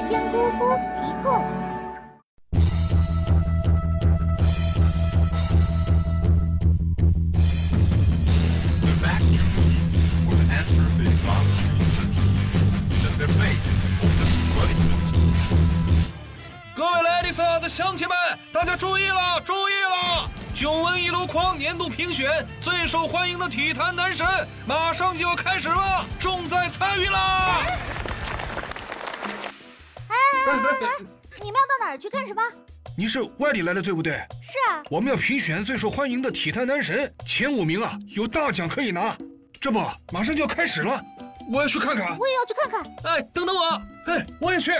仙姑夫提供。各位 ladies 的乡亲们，大家注意了，注意了！囧文一箩筐年度评选最受欢迎的体坛男神马上就要开始了，重在参与啦！哎哎哎哎！你们要到哪儿去干什么？你是外地来的对不对？是啊。我们要评选最受欢迎的体坛男神，前五名啊有大奖可以拿。这不，马上就要开始了，我要去看看。我也要去看看。哎，等等我！哎，我也去。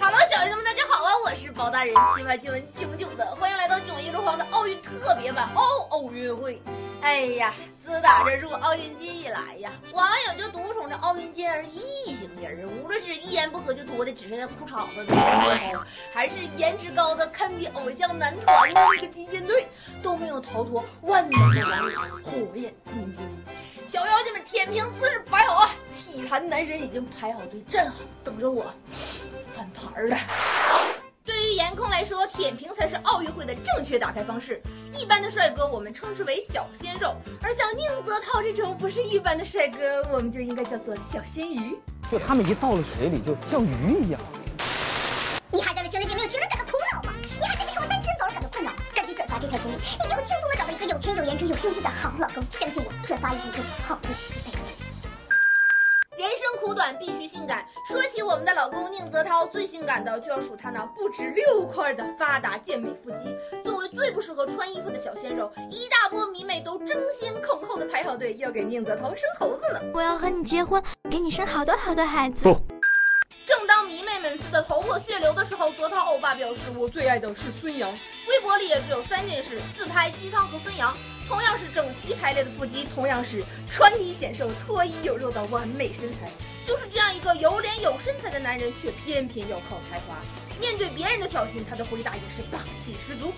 Hello，小朋友们，大家好啊！我是包大人，七八九九九的，欢迎来到囧一路狂的奥运特别版奥奥运会。哎呀，自打这入奥运季以来呀，网友就独宠这奥运健儿异性人，无论是一言不合就脱的只剩下裤衩子的还是颜值高的堪比偶像男团的那个击剑队，都没有逃脱万年的网友火眼金睛。小妖精们，天平姿势摆好啊！体坛男神已经排好队站好，等着我翻盘了。对于颜控来说，舔屏才是奥运会的正确打开方式。一般的帅哥我们称之为小鲜肉，而像宁泽涛这种不是一般的帅哥，我们就应该叫做小鲜鱼。就他们一到了水里，就像鱼一样。你还在为情人节没有情人感到苦恼吗？你还在为成为单身而感到困扰？赶紧转发这条经历，你就会轻松的找到一个有钱有颜值有胸肌的好老公。相信我，转发一分钟，好运苦短，必须性感。说起我们的老公宁泽涛，最性感的就要数他那不止六块的发达健美腹肌。作为最不适合穿衣服的小鲜肉，一大波迷妹都争先恐后的排好队要给宁泽涛生猴子呢。我要和你结婚，给你生好多好多孩子。正当迷妹们撕得头破血流的时候，泽涛欧巴表示：“我最爱的是孙杨。”微博里也只有三件事：自拍、鸡汤和孙杨。同样是整齐排列的腹肌，同样是穿衣显瘦、脱衣有肉的完美身材。就是这样一个有脸有身材的男人，却偏偏要靠才华。面对别人的挑衅，他的回答也是霸气十足。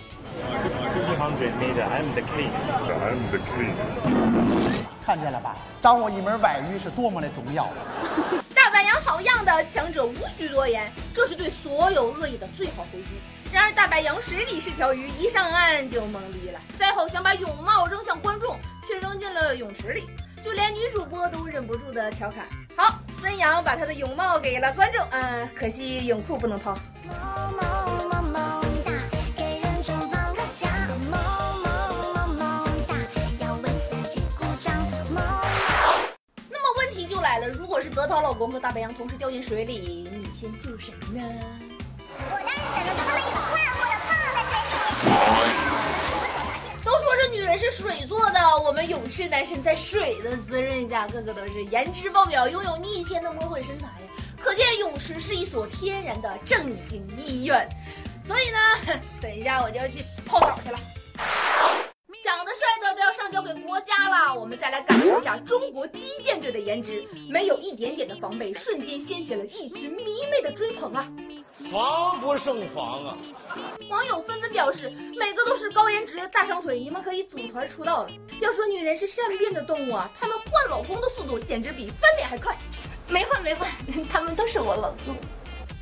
看见了吧，掌握一门外语是多么的重要。大白羊好样的，强者无需多言，这是对所有恶意的最好回击。然而大白羊水里是条鱼，一上岸就懵逼了。赛后想把泳帽扔向观众，却扔进了泳池里，就连女主播都忍不住的调侃：“好，孙杨把他的泳帽给了观众，嗯，可惜泳裤不能抛。”那么问题就来了，如果是泽涛老公和大白羊同时掉进水里，你先救谁呢？水做的，我们泳池男神在水的滋润下，个个都是颜值爆表，拥有逆天的魔鬼身材！可见泳池是一所天然的正经医院。所以呢，等一下我就要去泡澡去了。长得帅的都要上交给国家了，我们再来感受一下中国击剑队的颜值，没有一点点的防备，瞬间掀起了一群迷妹的追捧啊！防不胜防啊！网友纷纷表示，每个都是高颜值、大长腿，你们可以组团出道了。要说女人是善变的动物啊，她们换老公的速度简直比翻脸还快。没换没换，他们都是我老公。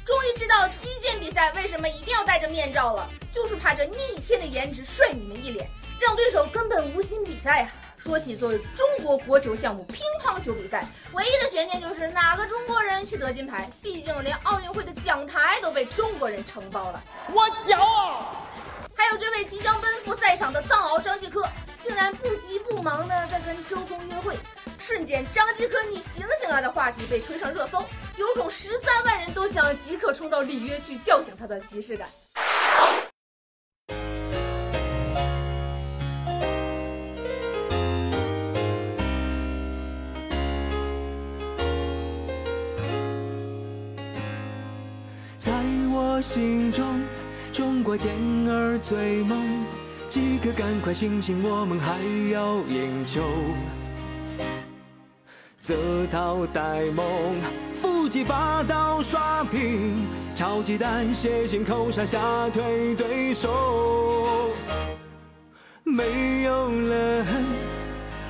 终于知道击剑比赛为什么一定要戴着面罩了，就是怕这逆天的颜值帅你们一脸，让对手根本无心比赛啊！说起作为中国国球项目乒乓球比赛，唯一的悬念就是哪个中国人去得金牌。毕竟连奥运会的讲台都被中国人承包了，我骄傲。还有这位即将奔赴赛场的藏獒张继科，竟然不急不忙的在跟周公约会，瞬间张继科你醒醒啊的话题被推上热搜，有种十三万人都想即刻冲到里约去叫醒他的即视感。在我心中，中国健儿最猛，即刻赶快醒醒，我们还要赢球。泽涛呆萌，腹肌拔刀刷屏，超鸡蛋血腥扣杀吓退对手。没有了恨，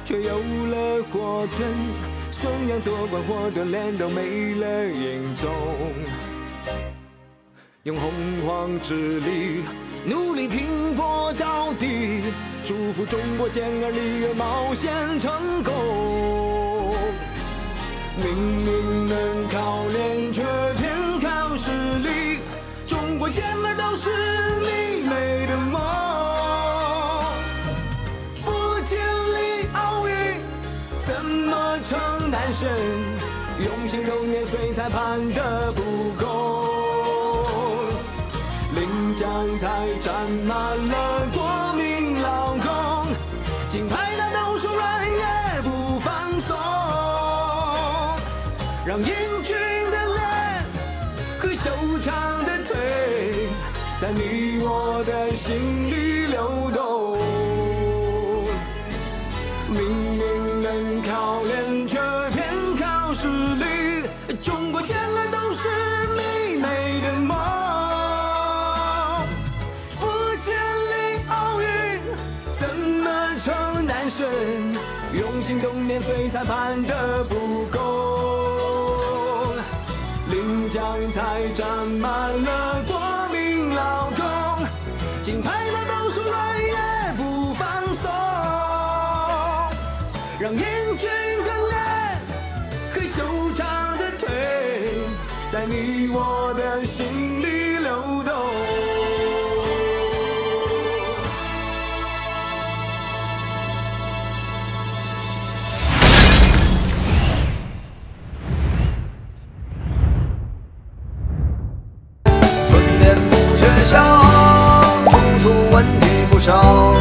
却有了火遁。孙杨夺冠或锻炼都没了影踪。用洪荒之力，努力拼搏到底，祝福中国健儿里约冒险成功。明明能靠脸，却偏靠实力，中国健儿都是你美的梦。不尽力奥运，怎么成男神？用心用年岁裁判的不公。讲台站满了国民老公，金牌拿到手软也不放松，让英俊的脸和修长的腿在你我的心里流动。用心动年岁裁判的不公，领奖台站满了国民劳工，金牌拿到手软也不放松，让英俊的脸和修长的腿在你我的心。招